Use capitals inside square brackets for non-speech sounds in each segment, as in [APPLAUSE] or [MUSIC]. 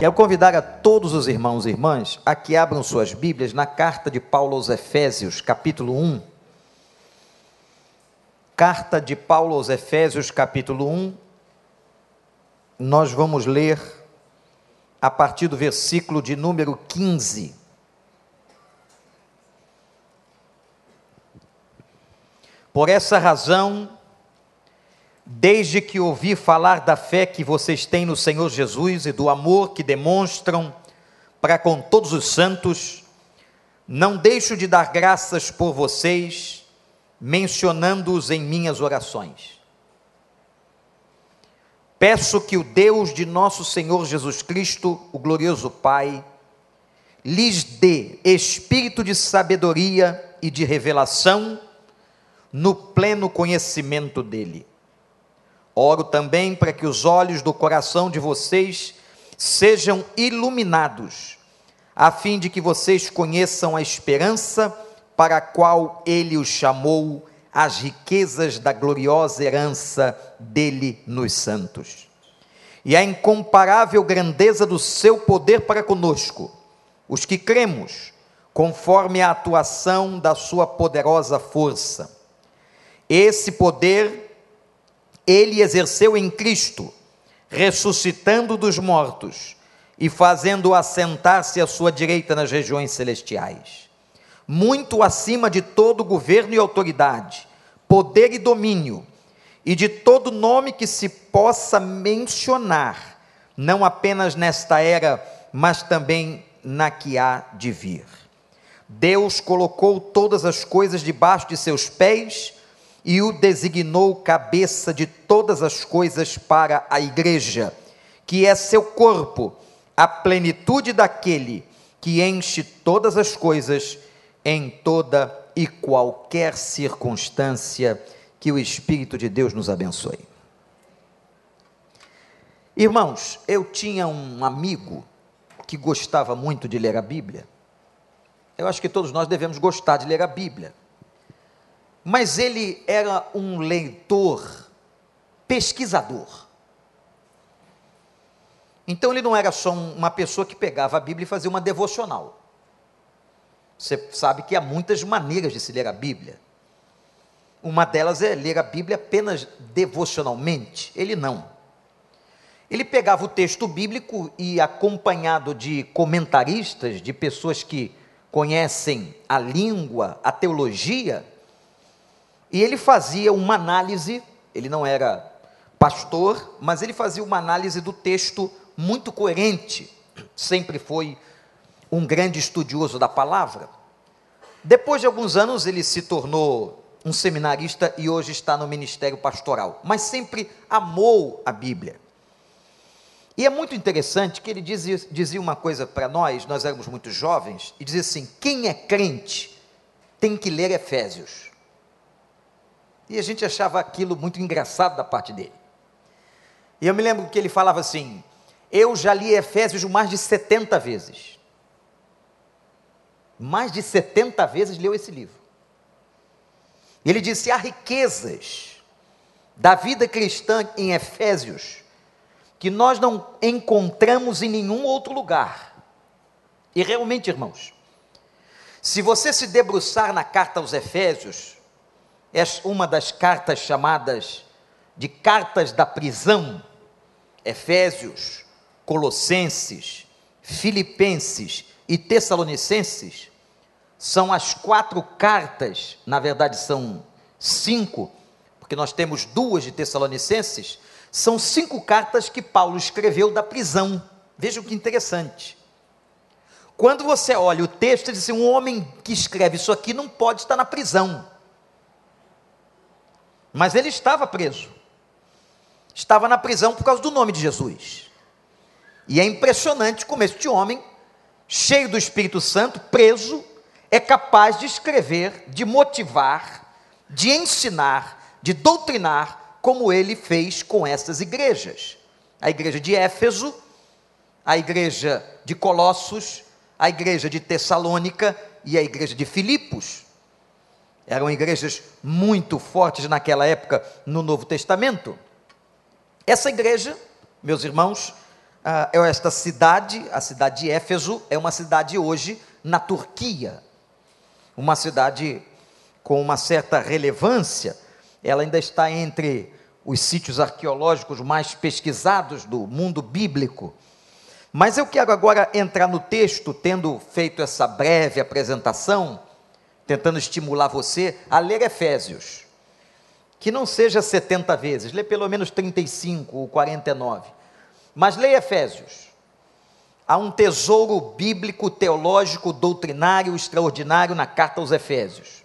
Quero convidar a todos os irmãos e irmãs a que abram suas Bíblias na carta de Paulo aos Efésios, capítulo 1. Carta de Paulo aos Efésios, capítulo 1. Nós vamos ler a partir do versículo de número 15. Por essa razão, Desde que ouvi falar da fé que vocês têm no Senhor Jesus e do amor que demonstram para com todos os santos, não deixo de dar graças por vocês, mencionando-os em minhas orações. Peço que o Deus de nosso Senhor Jesus Cristo, o glorioso Pai, lhes dê espírito de sabedoria e de revelação no pleno conhecimento dele Oro também para que os olhos do coração de vocês sejam iluminados, a fim de que vocês conheçam a esperança para a qual ele os chamou, as riquezas da gloriosa herança dele nos santos. E a incomparável grandeza do seu poder para conosco, os que cremos, conforme a atuação da sua poderosa força. Esse poder ele exerceu em Cristo, ressuscitando dos mortos e fazendo assentar-se à sua direita nas regiões celestiais, muito acima de todo governo e autoridade, poder e domínio, e de todo nome que se possa mencionar, não apenas nesta era, mas também na que há de vir. Deus colocou todas as coisas debaixo de seus pés e o designou cabeça de todas as coisas para a igreja, que é seu corpo, a plenitude daquele que enche todas as coisas em toda e qualquer circunstância. Que o Espírito de Deus nos abençoe. Irmãos, eu tinha um amigo que gostava muito de ler a Bíblia. Eu acho que todos nós devemos gostar de ler a Bíblia mas ele era um leitor, pesquisador. Então ele não era só uma pessoa que pegava a Bíblia e fazia uma devocional. Você sabe que há muitas maneiras de se ler a Bíblia. Uma delas é ler a Bíblia apenas devocionalmente. Ele não. Ele pegava o texto bíblico e, acompanhado de comentaristas, de pessoas que conhecem a língua, a teologia, e ele fazia uma análise, ele não era pastor, mas ele fazia uma análise do texto muito coerente, sempre foi um grande estudioso da palavra. Depois de alguns anos, ele se tornou um seminarista e hoje está no ministério pastoral, mas sempre amou a Bíblia. E é muito interessante que ele dizia, dizia uma coisa para nós, nós éramos muito jovens, e dizia assim: quem é crente tem que ler Efésios. E a gente achava aquilo muito engraçado da parte dele. E eu me lembro que ele falava assim: Eu já li Efésios mais de 70 vezes. Mais de 70 vezes leu esse livro. Ele disse: há riquezas da vida cristã em Efésios que nós não encontramos em nenhum outro lugar. E realmente, irmãos, se você se debruçar na carta aos Efésios, é uma das cartas chamadas de cartas da prisão, Efésios, Colossenses, Filipenses e Tessalonicenses, são as quatro cartas, na verdade são cinco, porque nós temos duas de Tessalonicenses, são cinco cartas que Paulo escreveu da prisão. Vejam que interessante. Quando você olha o texto, diz assim: um homem que escreve isso aqui não pode estar na prisão. Mas ele estava preso. Estava na prisão por causa do nome de Jesus. E é impressionante como este homem, cheio do Espírito Santo, preso, é capaz de escrever, de motivar, de ensinar, de doutrinar, como ele fez com essas igrejas. A igreja de Éfeso, a igreja de Colossos, a igreja de Tessalônica e a igreja de Filipos. Eram igrejas muito fortes naquela época no Novo Testamento. Essa igreja, meus irmãos, ah, é esta cidade, a cidade de Éfeso, é uma cidade hoje na Turquia, uma cidade com uma certa relevância, ela ainda está entre os sítios arqueológicos mais pesquisados do mundo bíblico. Mas eu quero agora entrar no texto, tendo feito essa breve apresentação, tentando estimular você a ler Efésios. Que não seja 70 vezes, lê pelo menos 35 ou 49. Mas leia Efésios. Há um tesouro bíblico, teológico, doutrinário extraordinário na carta aos Efésios.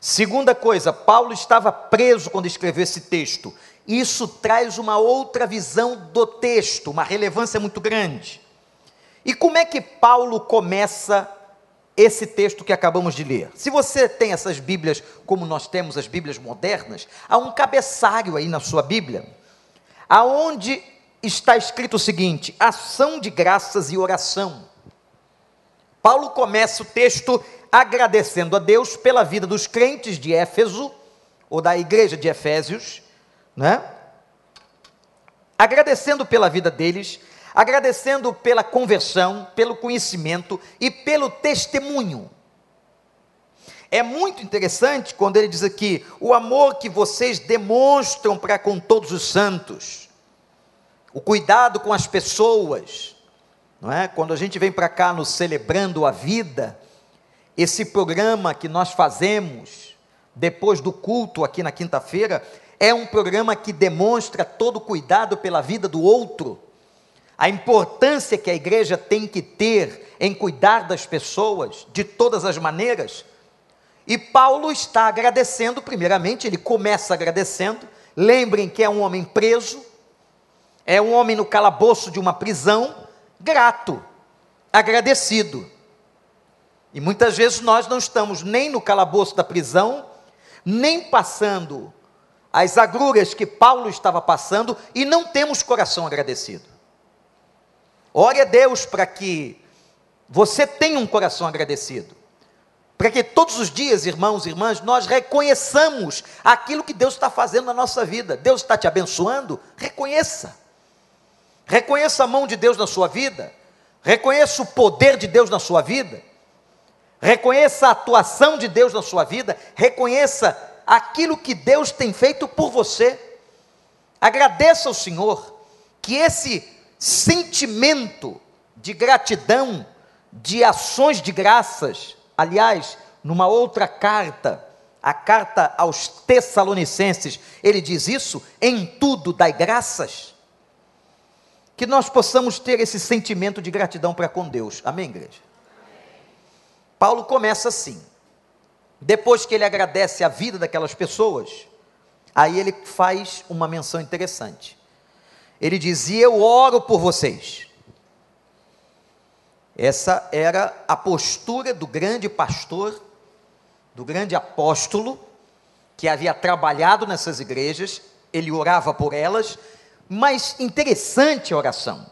Segunda coisa, Paulo estava preso quando escreveu esse texto. Isso traz uma outra visão do texto, uma relevância muito grande. E como é que Paulo começa esse texto que acabamos de ler? Se você tem essas Bíblias, como nós temos as Bíblias modernas, há um cabeçalho aí na sua Bíblia, aonde está escrito o seguinte: ação de graças e oração. Paulo começa o texto agradecendo a Deus pela vida dos crentes de Éfeso, ou da igreja de Efésios, né? Agradecendo pela vida deles, agradecendo pela conversão, pelo conhecimento e pelo testemunho. É muito interessante quando ele diz aqui: o amor que vocês demonstram para com todos os santos, o cuidado com as pessoas, não é? Quando a gente vem para cá nos celebrando a vida, esse programa que nós fazemos depois do culto aqui na quinta-feira é um programa que demonstra todo o cuidado pela vida do outro, a importância que a igreja tem que ter em cuidar das pessoas de todas as maneiras. E Paulo está agradecendo, primeiramente, ele começa agradecendo. Lembrem que é um homem preso, é um homem no calabouço de uma prisão, grato, agradecido. E muitas vezes nós não estamos nem no calabouço da prisão, nem passando as agruras que Paulo estava passando e não temos coração agradecido. Ore a Deus para que você tenha um coração agradecido. Para que todos os dias, irmãos e irmãs, nós reconheçamos aquilo que Deus está fazendo na nossa vida. Deus está te abençoando? Reconheça. Reconheça a mão de Deus na sua vida. Reconheça o poder de Deus na sua vida. Reconheça a atuação de Deus na sua vida, reconheça aquilo que Deus tem feito por você. Agradeça ao Senhor que esse sentimento de gratidão, de ações de graças, aliás, numa outra carta, a carta aos Tessalonicenses, ele diz isso: em tudo dai graças. Que nós possamos ter esse sentimento de gratidão para com Deus. Amém, igreja? Paulo começa assim. Depois que ele agradece a vida daquelas pessoas, aí ele faz uma menção interessante. Ele diz: E eu oro por vocês. Essa era a postura do grande pastor, do grande apóstolo, que havia trabalhado nessas igrejas, ele orava por elas, mas interessante a oração.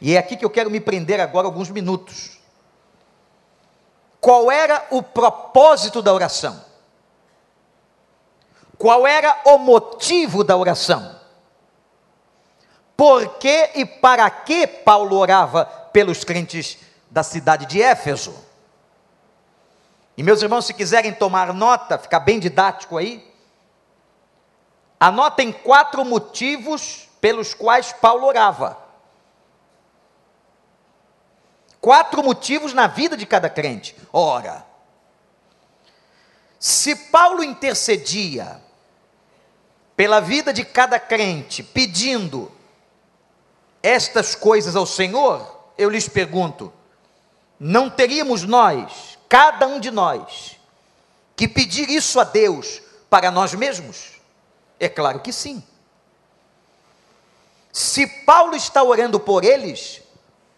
E é aqui que eu quero me prender agora alguns minutos qual era o propósito da oração? Qual era o motivo da oração? Por que e para que Paulo orava pelos crentes da cidade de Éfeso? E meus irmãos, se quiserem tomar nota, ficar bem didático aí, anotem quatro motivos pelos quais Paulo orava. Quatro motivos na vida de cada crente. Ora, se Paulo intercedia pela vida de cada crente, pedindo estas coisas ao Senhor, eu lhes pergunto: não teríamos nós, cada um de nós, que pedir isso a Deus para nós mesmos? É claro que sim. Se Paulo está orando por eles,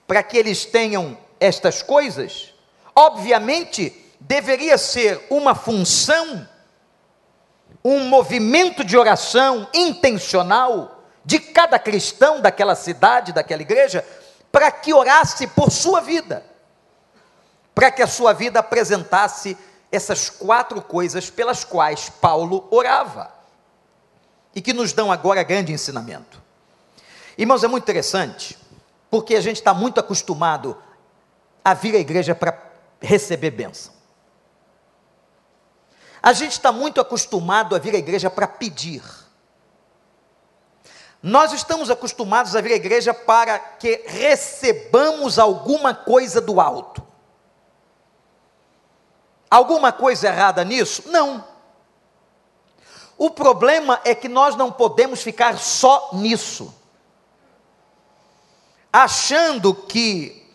para que eles tenham estas coisas, obviamente deveria ser uma função, um movimento de oração intencional de cada cristão daquela cidade, daquela igreja, para que orasse por sua vida, para que a sua vida apresentasse essas quatro coisas pelas quais Paulo orava e que nos dão agora grande ensinamento. Irmãos, é muito interessante, porque a gente está muito acostumado a vir à igreja para receber bênção. A gente está muito acostumado a vir à igreja para pedir. Nós estamos acostumados a vir à igreja para que recebamos alguma coisa do alto. Alguma coisa errada nisso? Não. O problema é que nós não podemos ficar só nisso, achando que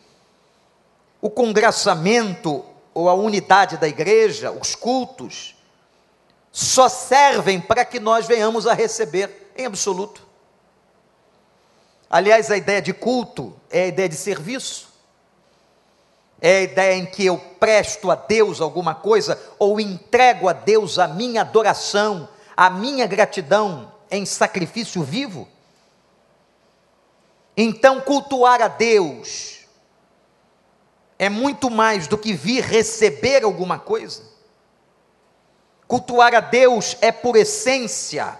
o congraçamento ou a unidade da igreja, os cultos, só servem para que nós venhamos a receber em absoluto. Aliás, a ideia de culto é a ideia de serviço é a ideia em que eu presto a Deus alguma coisa ou entrego a Deus a minha adoração, a minha gratidão em sacrifício vivo. Então, cultuar a Deus é muito mais do que vir receber alguma coisa. Cultuar a Deus é, por essência,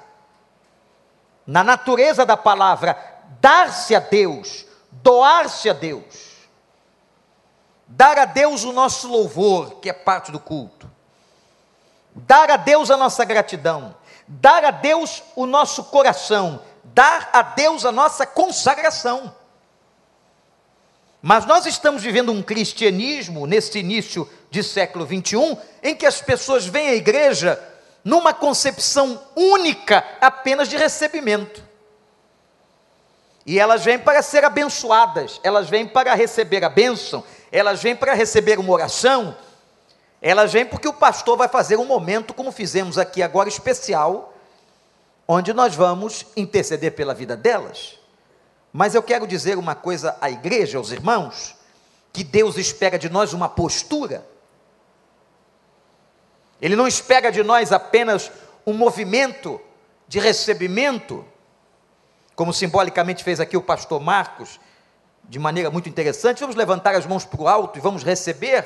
na natureza da palavra, dar-se a Deus, doar-se a Deus dar a Deus o nosso louvor, que é parte do culto, dar a Deus a nossa gratidão, dar a Deus o nosso coração, dar a Deus a nossa consagração. Mas nós estamos vivendo um cristianismo nesse início de século 21, em que as pessoas vêm à igreja numa concepção única apenas de recebimento. E elas vêm para ser abençoadas, elas vêm para receber a bênção, elas vêm para receber uma oração, elas vêm porque o pastor vai fazer um momento, como fizemos aqui agora, especial, onde nós vamos interceder pela vida delas. Mas eu quero dizer uma coisa à igreja, aos irmãos, que Deus espera de nós uma postura. Ele não espera de nós apenas um movimento de recebimento, como simbolicamente fez aqui o pastor Marcos, de maneira muito interessante. Vamos levantar as mãos para o alto e vamos receber?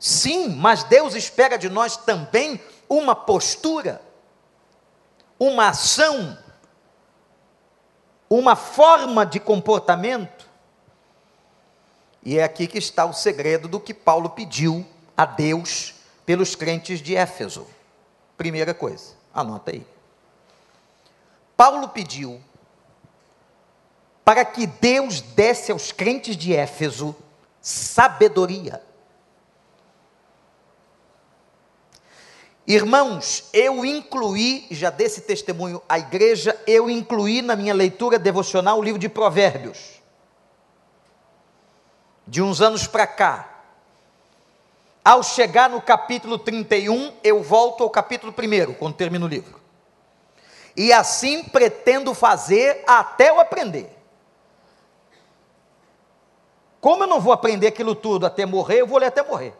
Sim, mas Deus espera de nós também uma postura, uma ação, uma forma de comportamento. E é aqui que está o segredo do que Paulo pediu a Deus pelos crentes de Éfeso. Primeira coisa, anota aí. Paulo pediu para que Deus desse aos crentes de Éfeso sabedoria. Irmãos, eu incluí, já desse testemunho à igreja, eu incluí na minha leitura devocional o livro de Provérbios. De uns anos para cá. Ao chegar no capítulo 31, eu volto ao capítulo 1, quando termino o livro. E assim pretendo fazer até eu aprender. Como eu não vou aprender aquilo tudo até morrer, eu vou ler até morrer.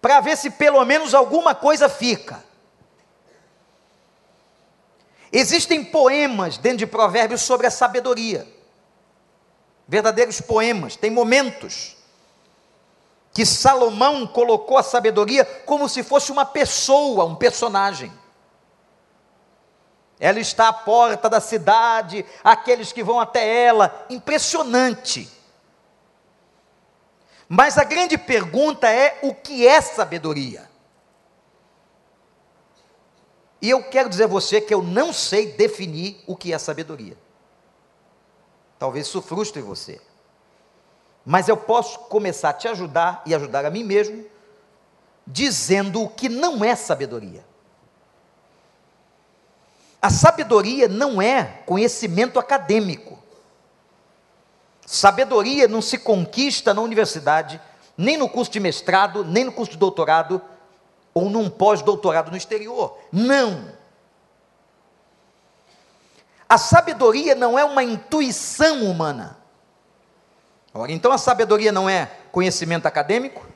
Para ver se pelo menos alguma coisa fica. Existem poemas dentro de Provérbios sobre a sabedoria. Verdadeiros poemas, tem momentos que Salomão colocou a sabedoria como se fosse uma pessoa, um personagem. Ela está à porta da cidade, aqueles que vão até ela, impressionante. Mas a grande pergunta é: o que é sabedoria? E eu quero dizer a você que eu não sei definir o que é sabedoria. Talvez isso frustre você. Mas eu posso começar a te ajudar e ajudar a mim mesmo, dizendo o que não é sabedoria. A sabedoria não é conhecimento acadêmico. Sabedoria não se conquista na universidade, nem no curso de mestrado, nem no curso de doutorado, ou num pós-doutorado no exterior. Não. A sabedoria não é uma intuição humana. Ora, então a sabedoria não é conhecimento acadêmico?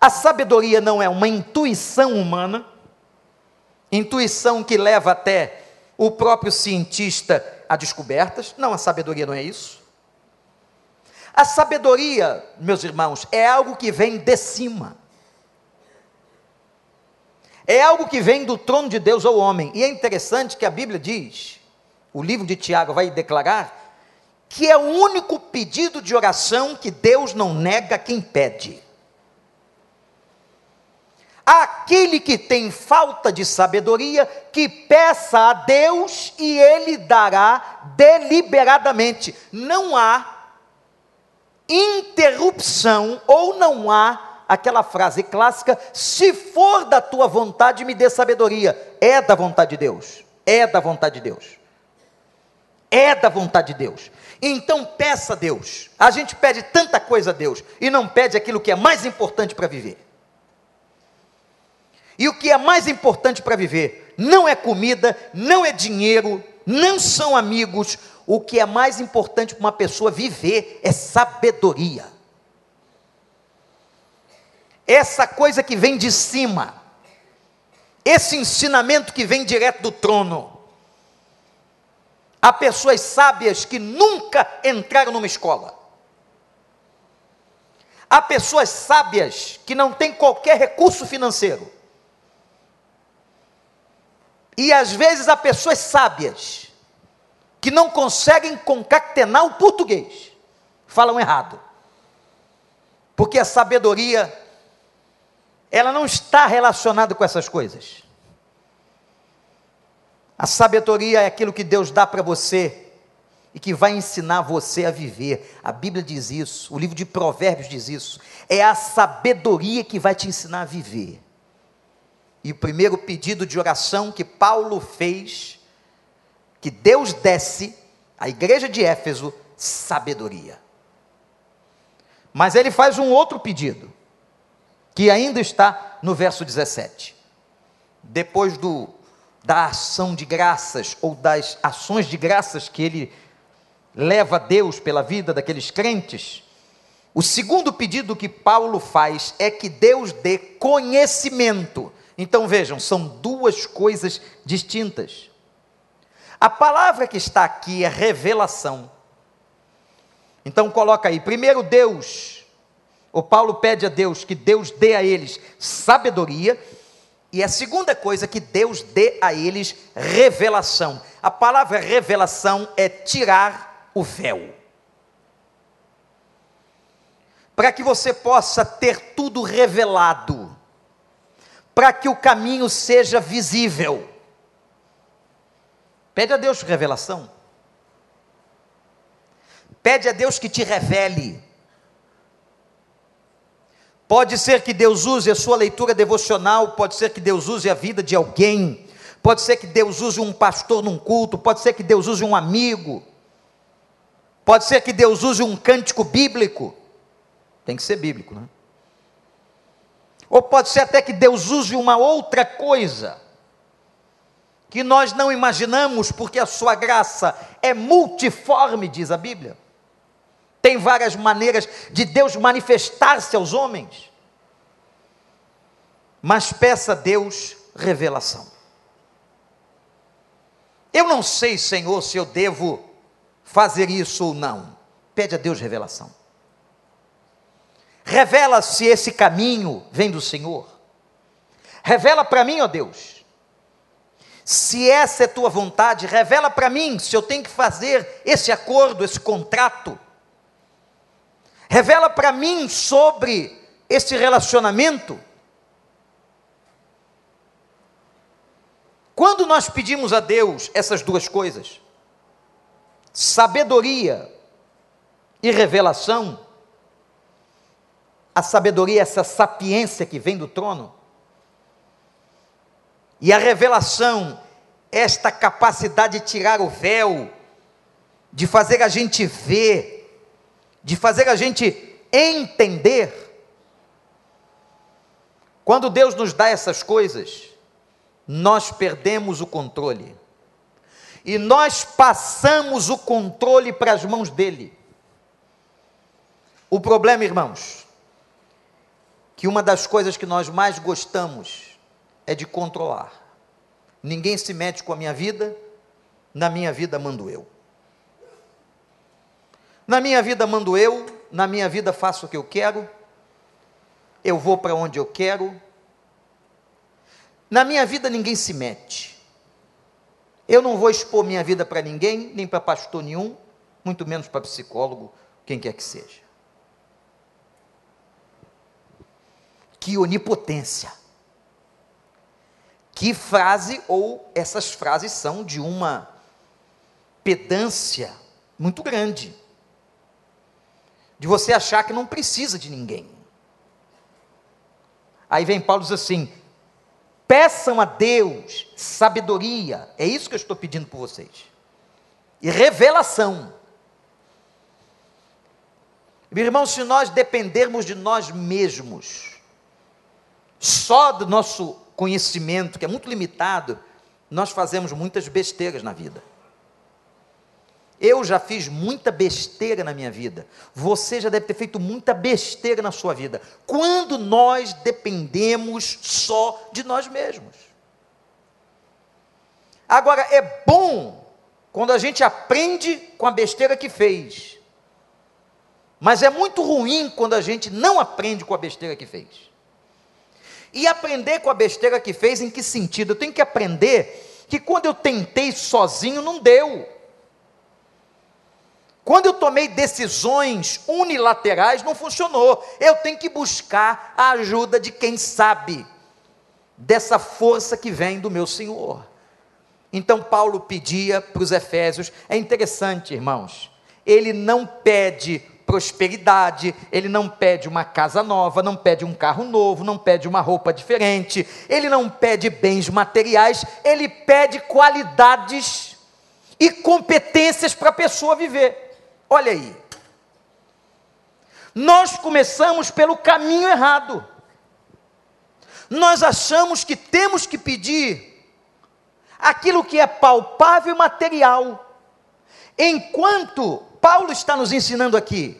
A sabedoria não é uma intuição humana? Intuição que leva até o próprio cientista a descobertas. Não, a sabedoria não é isso. A sabedoria, meus irmãos, é algo que vem de cima. É algo que vem do trono de Deus ao homem. E é interessante que a Bíblia diz, o livro de Tiago vai declarar que é o único pedido de oração que Deus não nega quem pede. Aquele que tem falta de sabedoria, que peça a Deus e ele dará deliberadamente. Não há interrupção ou não há aquela frase clássica: se for da tua vontade, me dê sabedoria. É da vontade de Deus. É da vontade de Deus. É da vontade de Deus. Então peça a Deus. A gente pede tanta coisa a Deus e não pede aquilo que é mais importante para viver. E o que é mais importante para viver não é comida, não é dinheiro, não são amigos. O que é mais importante para uma pessoa viver é sabedoria. Essa coisa que vem de cima, esse ensinamento que vem direto do trono. Há pessoas sábias que nunca entraram numa escola. Há pessoas sábias que não têm qualquer recurso financeiro. E às vezes há pessoas sábias que não conseguem concatenar o português, falam errado. Porque a sabedoria ela não está relacionada com essas coisas. A sabedoria é aquilo que Deus dá para você e que vai ensinar você a viver. A Bíblia diz isso, o livro de Provérbios diz isso. É a sabedoria que vai te ensinar a viver. E o primeiro pedido de oração que Paulo fez, que Deus desse à igreja de Éfeso, sabedoria. Mas ele faz um outro pedido, que ainda está no verso 17. Depois do, da ação de graças, ou das ações de graças que ele leva a Deus pela vida daqueles crentes, o segundo pedido que Paulo faz é que Deus dê conhecimento então vejam, são duas coisas distintas. A palavra que está aqui é revelação. Então coloca aí, primeiro Deus, o Paulo pede a Deus que Deus dê a eles sabedoria, e a segunda coisa que Deus dê a eles revelação. A palavra revelação é tirar o véu. Para que você possa ter tudo revelado para que o caminho seja visível. Pede a Deus revelação. Pede a Deus que te revele. Pode ser que Deus use a sua leitura devocional, pode ser que Deus use a vida de alguém, pode ser que Deus use um pastor num culto, pode ser que Deus use um amigo, pode ser que Deus use um cântico bíblico. Tem que ser bíblico, né? Ou pode ser até que Deus use uma outra coisa que nós não imaginamos, porque a sua graça é multiforme, diz a Bíblia. Tem várias maneiras de Deus manifestar-se aos homens. Mas peça a Deus revelação. Eu não sei, Senhor, se eu devo fazer isso ou não. Pede a Deus revelação. Revela se esse caminho vem do Senhor. Revela para mim, ó Deus. Se essa é tua vontade, revela para mim se eu tenho que fazer esse acordo, esse contrato. Revela para mim sobre esse relacionamento. Quando nós pedimos a Deus essas duas coisas, sabedoria e revelação, a sabedoria, essa sapiência que vem do trono. E a revelação, esta capacidade de tirar o véu, de fazer a gente ver, de fazer a gente entender. Quando Deus nos dá essas coisas, nós perdemos o controle. E nós passamos o controle para as mãos dele. O problema, irmãos, que uma das coisas que nós mais gostamos é de controlar. Ninguém se mete com a minha vida, na minha vida mando eu. Na minha vida mando eu, na minha vida faço o que eu quero, eu vou para onde eu quero. Na minha vida ninguém se mete. Eu não vou expor minha vida para ninguém, nem para pastor nenhum, muito menos para psicólogo, quem quer que seja. Que onipotência. Que frase, ou essas frases são de uma pedância muito grande. De você achar que não precisa de ninguém. Aí vem Paulo diz assim: peçam a Deus sabedoria, é isso que eu estou pedindo por vocês, e revelação. Meu irmão, se nós dependermos de nós mesmos, só do nosso conhecimento, que é muito limitado, nós fazemos muitas besteiras na vida. Eu já fiz muita besteira na minha vida. Você já deve ter feito muita besteira na sua vida. Quando nós dependemos só de nós mesmos. Agora, é bom quando a gente aprende com a besteira que fez. Mas é muito ruim quando a gente não aprende com a besteira que fez. E aprender com a besteira que fez, em que sentido? Eu tenho que aprender que quando eu tentei sozinho, não deu. Quando eu tomei decisões unilaterais, não funcionou. Eu tenho que buscar a ajuda de quem sabe dessa força que vem do meu Senhor. Então, Paulo pedia para os Efésios, é interessante, irmãos, ele não pede prosperidade, ele não pede uma casa nova, não pede um carro novo, não pede uma roupa diferente, ele não pede bens materiais, ele pede qualidades e competências para a pessoa viver. Olha aí. Nós começamos pelo caminho errado. Nós achamos que temos que pedir aquilo que é palpável e material. Enquanto Paulo está nos ensinando aqui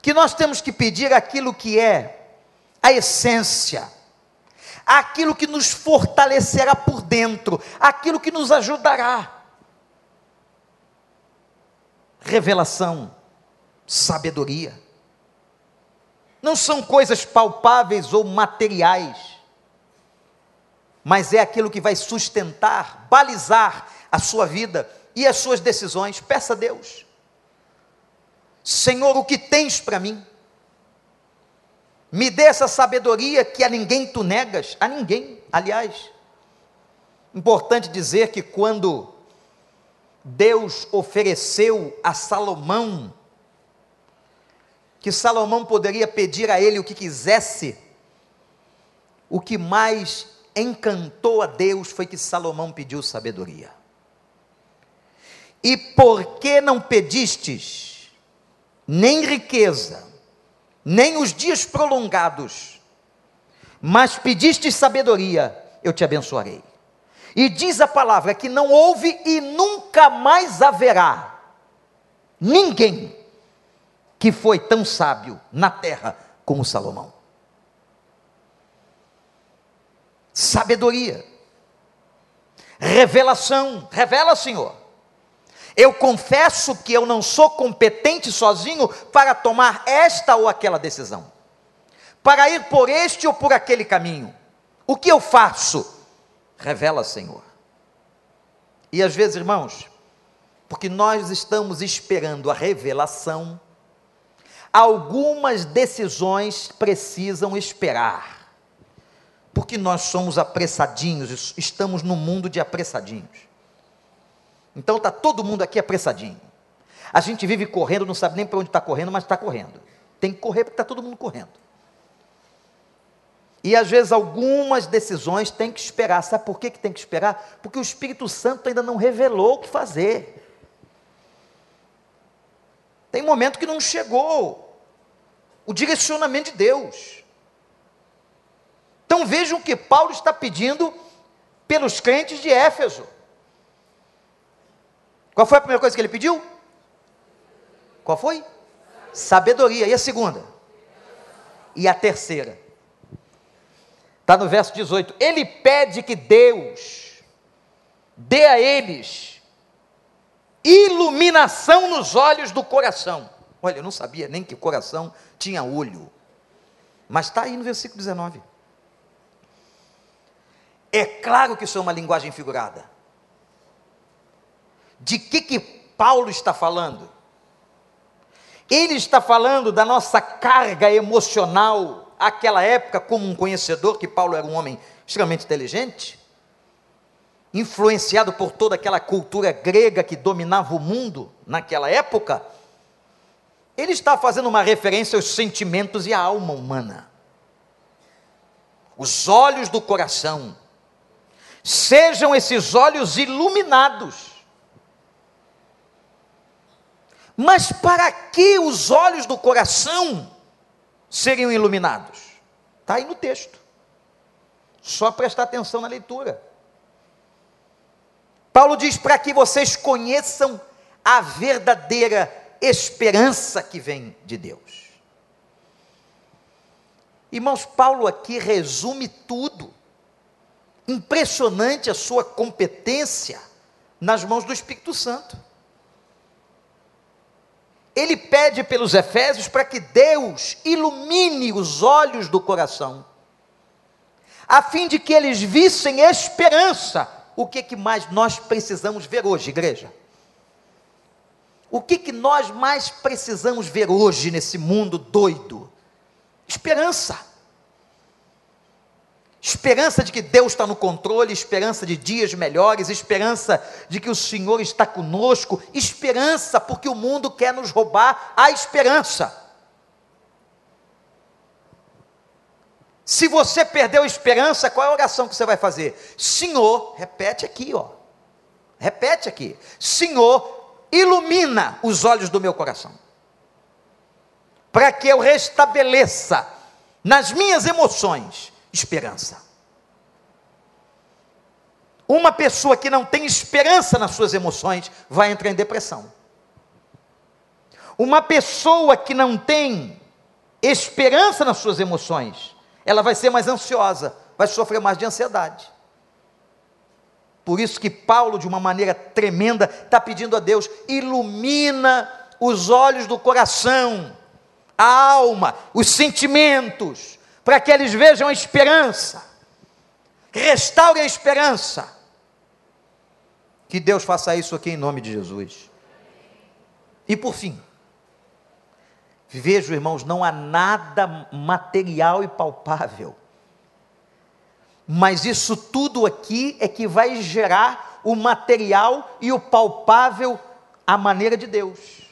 que nós temos que pedir aquilo que é a essência, aquilo que nos fortalecerá por dentro, aquilo que nos ajudará revelação, sabedoria. Não são coisas palpáveis ou materiais, mas é aquilo que vai sustentar, balizar a sua vida e as suas decisões. Peça a Deus, Senhor, o que tens para mim? Me dê essa sabedoria que a ninguém tu negas, a ninguém, aliás. Importante dizer que quando Deus ofereceu a Salomão, que Salomão poderia pedir a ele o que quisesse, o que mais encantou a Deus foi que Salomão pediu sabedoria. E por que não pedistes nem riqueza, nem os dias prolongados, mas pedistes sabedoria, eu te abençoarei. E diz a palavra que não houve e nunca mais haverá ninguém que foi tão sábio na terra como Salomão. Sabedoria, revelação, revela, Senhor. Eu confesso que eu não sou competente sozinho para tomar esta ou aquela decisão, para ir por este ou por aquele caminho. O que eu faço? Revela, Senhor. E às vezes, irmãos, porque nós estamos esperando a revelação, algumas decisões precisam esperar. Porque nós somos apressadinhos, estamos no mundo de apressadinhos. Então está todo mundo aqui apressadinho. A gente vive correndo, não sabe nem para onde está correndo, mas está correndo. Tem que correr porque está todo mundo correndo. E às vezes algumas decisões tem que esperar. Sabe por que, que tem que esperar? Porque o Espírito Santo ainda não revelou o que fazer. Tem momento que não chegou o direcionamento de Deus. Então vejam o que Paulo está pedindo pelos crentes de Éfeso. Qual foi a primeira coisa que ele pediu? Qual foi? Sabedoria. E a segunda? E a terceira? Está no verso 18. Ele pede que Deus dê a eles iluminação nos olhos do coração. Olha, eu não sabia nem que o coração tinha olho. Mas está aí no versículo 19. É claro que isso é uma linguagem figurada. De que que Paulo está falando? Ele está falando da nossa carga emocional, aquela época, como um conhecedor, que Paulo era um homem extremamente inteligente, influenciado por toda aquela cultura grega que dominava o mundo naquela época, ele está fazendo uma referência aos sentimentos e à alma humana. Os olhos do coração. Sejam esses olhos iluminados. Mas para que os olhos do coração seriam iluminados? Está aí no texto. Só prestar atenção na leitura. Paulo diz para que vocês conheçam a verdadeira esperança que vem de Deus. Irmãos, Paulo aqui resume tudo. Impressionante a sua competência nas mãos do Espírito Santo. Ele pede pelos Efésios para que Deus ilumine os olhos do coração, a fim de que eles vissem esperança o que, que mais nós precisamos ver hoje, igreja? O que, que nós mais precisamos ver hoje nesse mundo doido? Esperança. Esperança de que Deus está no controle, esperança de dias melhores, esperança de que o Senhor está conosco, esperança porque o mundo quer nos roubar a esperança. Se você perdeu a esperança, qual é a oração que você vai fazer? Senhor, repete aqui, ó. Repete aqui. Senhor, ilumina os olhos do meu coração. Para que eu restabeleça nas minhas emoções esperança. Uma pessoa que não tem esperança nas suas emoções vai entrar em depressão. Uma pessoa que não tem esperança nas suas emoções ela vai ser mais ansiosa, vai sofrer mais de ansiedade. Por isso que Paulo, de uma maneira tremenda, está pedindo a Deus: ilumina os olhos do coração, a alma, os sentimentos, para que eles vejam a esperança, restaure a esperança. Que Deus faça isso aqui em nome de Jesus. E por fim, Vejo, irmãos, não há nada material e palpável. Mas isso tudo aqui é que vai gerar o material e o palpável à maneira de Deus.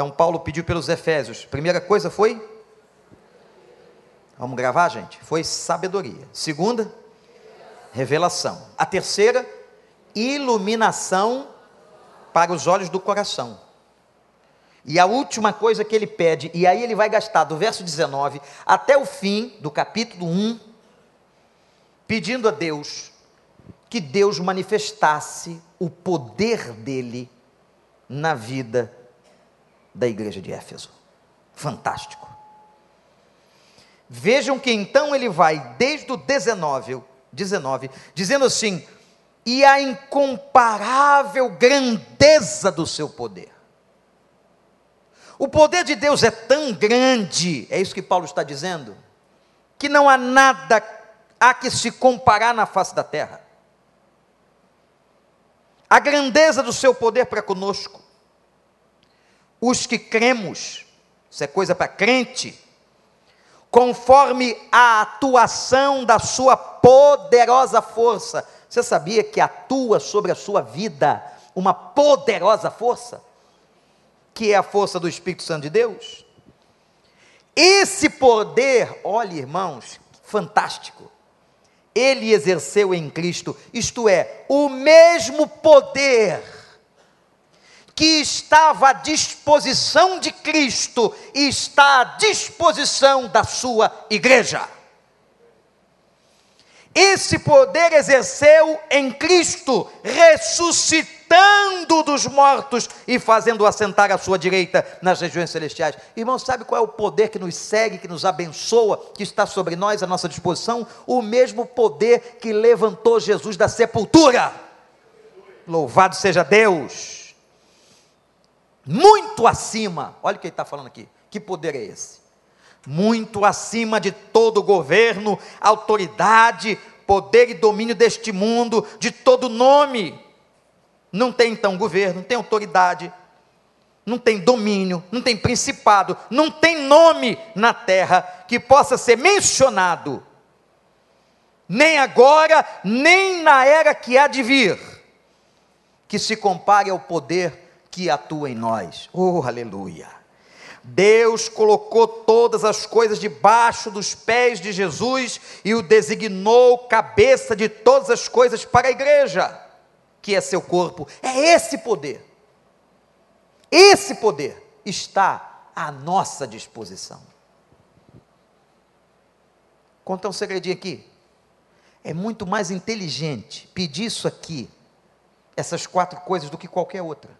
Então Paulo pediu pelos Efésios. Primeira coisa foi Vamos gravar, gente? Foi sabedoria. Segunda, revelação. A terceira, iluminação para os olhos do coração. E a última coisa que ele pede, e aí ele vai gastar do verso 19 até o fim do capítulo 1, pedindo a Deus que Deus manifestasse o poder dele na vida da igreja de Éfeso. Fantástico. Vejam que então ele vai desde o 19, 19 dizendo assim: e a incomparável grandeza do seu poder. O poder de Deus é tão grande, é isso que Paulo está dizendo, que não há nada a que se comparar na face da terra. A grandeza do seu poder para conosco. Os que cremos, isso é coisa para crente, conforme a atuação da sua poderosa força você sabia que atua sobre a sua vida uma poderosa força? Que é a força do Espírito Santo de Deus? Esse poder, olhe irmãos, fantástico. Ele exerceu em Cristo, isto é, o mesmo poder que estava à disposição de Cristo está à disposição da sua igreja. Esse poder exerceu em Cristo, ressuscitando dos mortos e fazendo assentar à sua direita nas regiões celestiais. Irmão, sabe qual é o poder que nos segue, que nos abençoa, que está sobre nós, à nossa disposição? O mesmo poder que levantou Jesus da sepultura. Louvado seja Deus! Muito acima, olha o que ele está falando aqui. Que poder é esse? muito acima de todo governo, autoridade, poder e domínio deste mundo, de todo nome. Não tem então governo, não tem autoridade, não tem domínio, não tem principado, não tem nome na terra que possa ser mencionado, nem agora, nem na era que há de vir, que se compare ao poder que atua em nós. Oh, aleluia! Deus colocou todas as coisas debaixo dos pés de Jesus e o designou cabeça de todas as coisas para a igreja, que é seu corpo. É esse poder. Esse poder está à nossa disposição. Contar um segredinho aqui. É muito mais inteligente pedir isso aqui, essas quatro coisas, do que qualquer outra.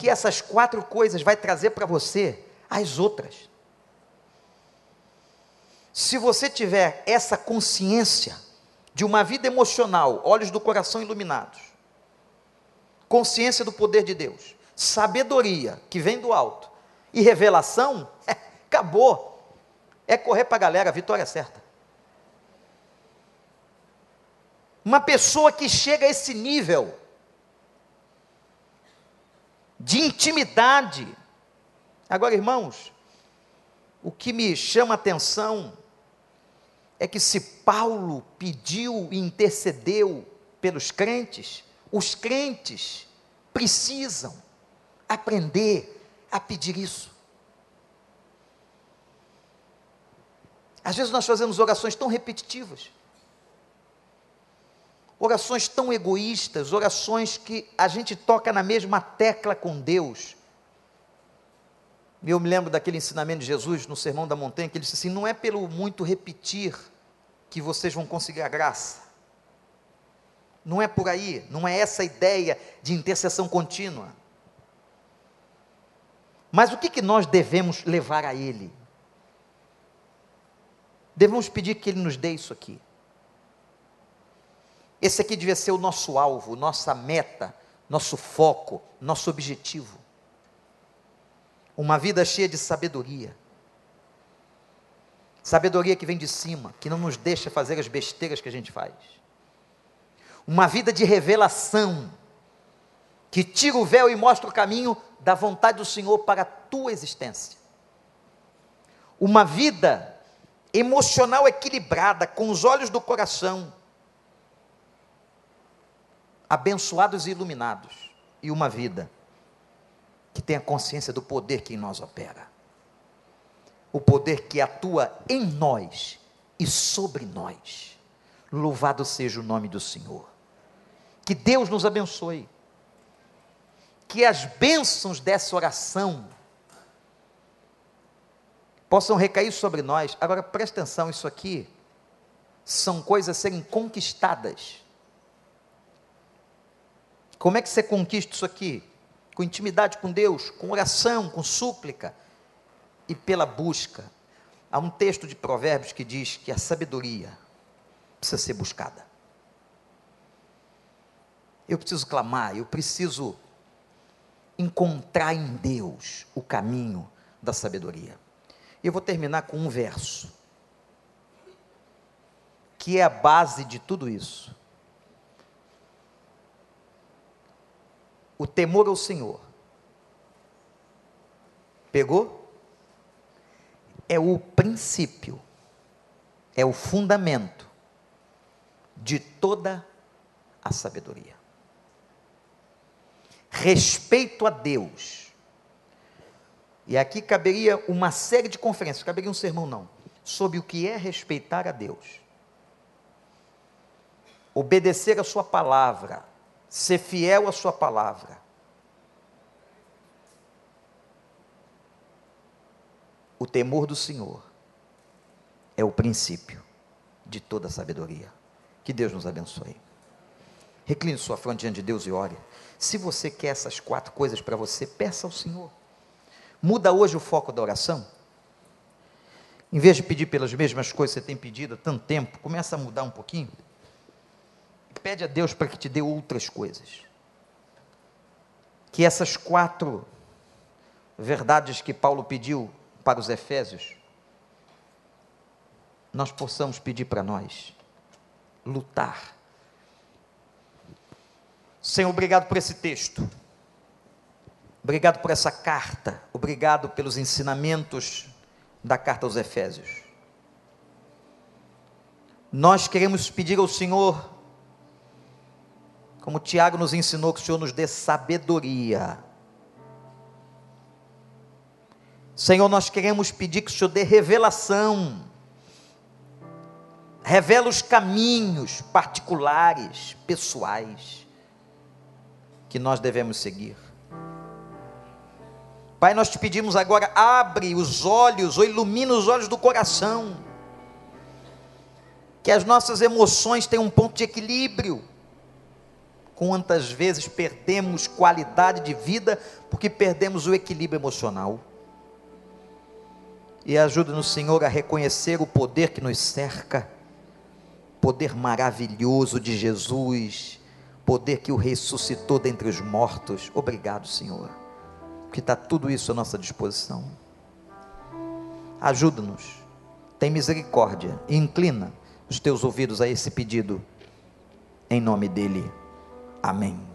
Porque essas quatro coisas vai trazer para você as outras. Se você tiver essa consciência de uma vida emocional, olhos do coração iluminados, consciência do poder de Deus, sabedoria que vem do alto e revelação, é, [LAUGHS] acabou. É correr para a galera, a vitória é certa. Uma pessoa que chega a esse nível de intimidade. Agora, irmãos, o que me chama a atenção é que se Paulo pediu e intercedeu pelos crentes, os crentes precisam aprender a pedir isso. Às vezes nós fazemos orações tão repetitivas orações tão egoístas, orações que a gente toca na mesma tecla com Deus. Eu me lembro daquele ensinamento de Jesus no Sermão da Montanha, que ele disse assim: não é pelo muito repetir que vocês vão conseguir a graça. Não é por aí, não é essa ideia de intercessão contínua. Mas o que, que nós devemos levar a Ele? Devemos pedir que Ele nos dê isso aqui. Esse aqui devia ser o nosso alvo, nossa meta, nosso foco, nosso objetivo. Uma vida cheia de sabedoria. Sabedoria que vem de cima, que não nos deixa fazer as besteiras que a gente faz. Uma vida de revelação, que tira o véu e mostra o caminho da vontade do Senhor para a tua existência. Uma vida emocional equilibrada, com os olhos do coração, abençoados e iluminados, e uma vida que tenha consciência do poder que em nós opera. O poder que atua em nós e sobre nós. Louvado seja o nome do Senhor. Que Deus nos abençoe. Que as bênçãos dessa oração possam recair sobre nós. Agora preste atenção, isso aqui são coisas a serem conquistadas como é que você conquista isso aqui? Com intimidade com Deus, com oração, com súplica e pela busca. Há um texto de Provérbios que diz que a sabedoria precisa ser buscada. Eu preciso clamar, eu preciso encontrar em Deus o caminho da sabedoria. Eu vou terminar com um verso, que é a base de tudo isso. O temor ao Senhor. Pegou? É o princípio, é o fundamento de toda a sabedoria. Respeito a Deus. E aqui caberia uma série de conferências, caberia um sermão não, sobre o que é respeitar a Deus. Obedecer a sua palavra, ser fiel à Sua palavra. O temor do Senhor é o princípio de toda sabedoria. Que Deus nos abençoe. Recline sua fronte diante de Deus e ore. Se você quer essas quatro coisas para você, peça ao Senhor. Muda hoje o foco da oração. Em vez de pedir pelas mesmas coisas que você tem pedido há tanto tempo, começa a mudar um pouquinho. Pede a Deus para que te dê outras coisas. Que essas quatro verdades que Paulo pediu para os Efésios nós possamos pedir para nós lutar. Senhor, obrigado por esse texto. Obrigado por essa carta. Obrigado pelos ensinamentos da carta aos Efésios. Nós queremos pedir ao Senhor, como Tiago nos ensinou, que o Senhor nos dê sabedoria. Senhor, nós queremos pedir que o Senhor dê revelação revela os caminhos particulares, pessoais, que nós devemos seguir. Pai, nós te pedimos agora, abre os olhos, ou ilumina os olhos do coração, que as nossas emoções tenham um ponto de equilíbrio. Quantas vezes perdemos qualidade de vida porque perdemos o equilíbrio emocional? E ajuda-nos, Senhor, a reconhecer o poder que nos cerca poder maravilhoso de Jesus, poder que o ressuscitou dentre os mortos. Obrigado, Senhor, que está tudo isso à nossa disposição. Ajuda-nos, tem misericórdia e inclina os teus ouvidos a esse pedido, em nome dEle. Amém.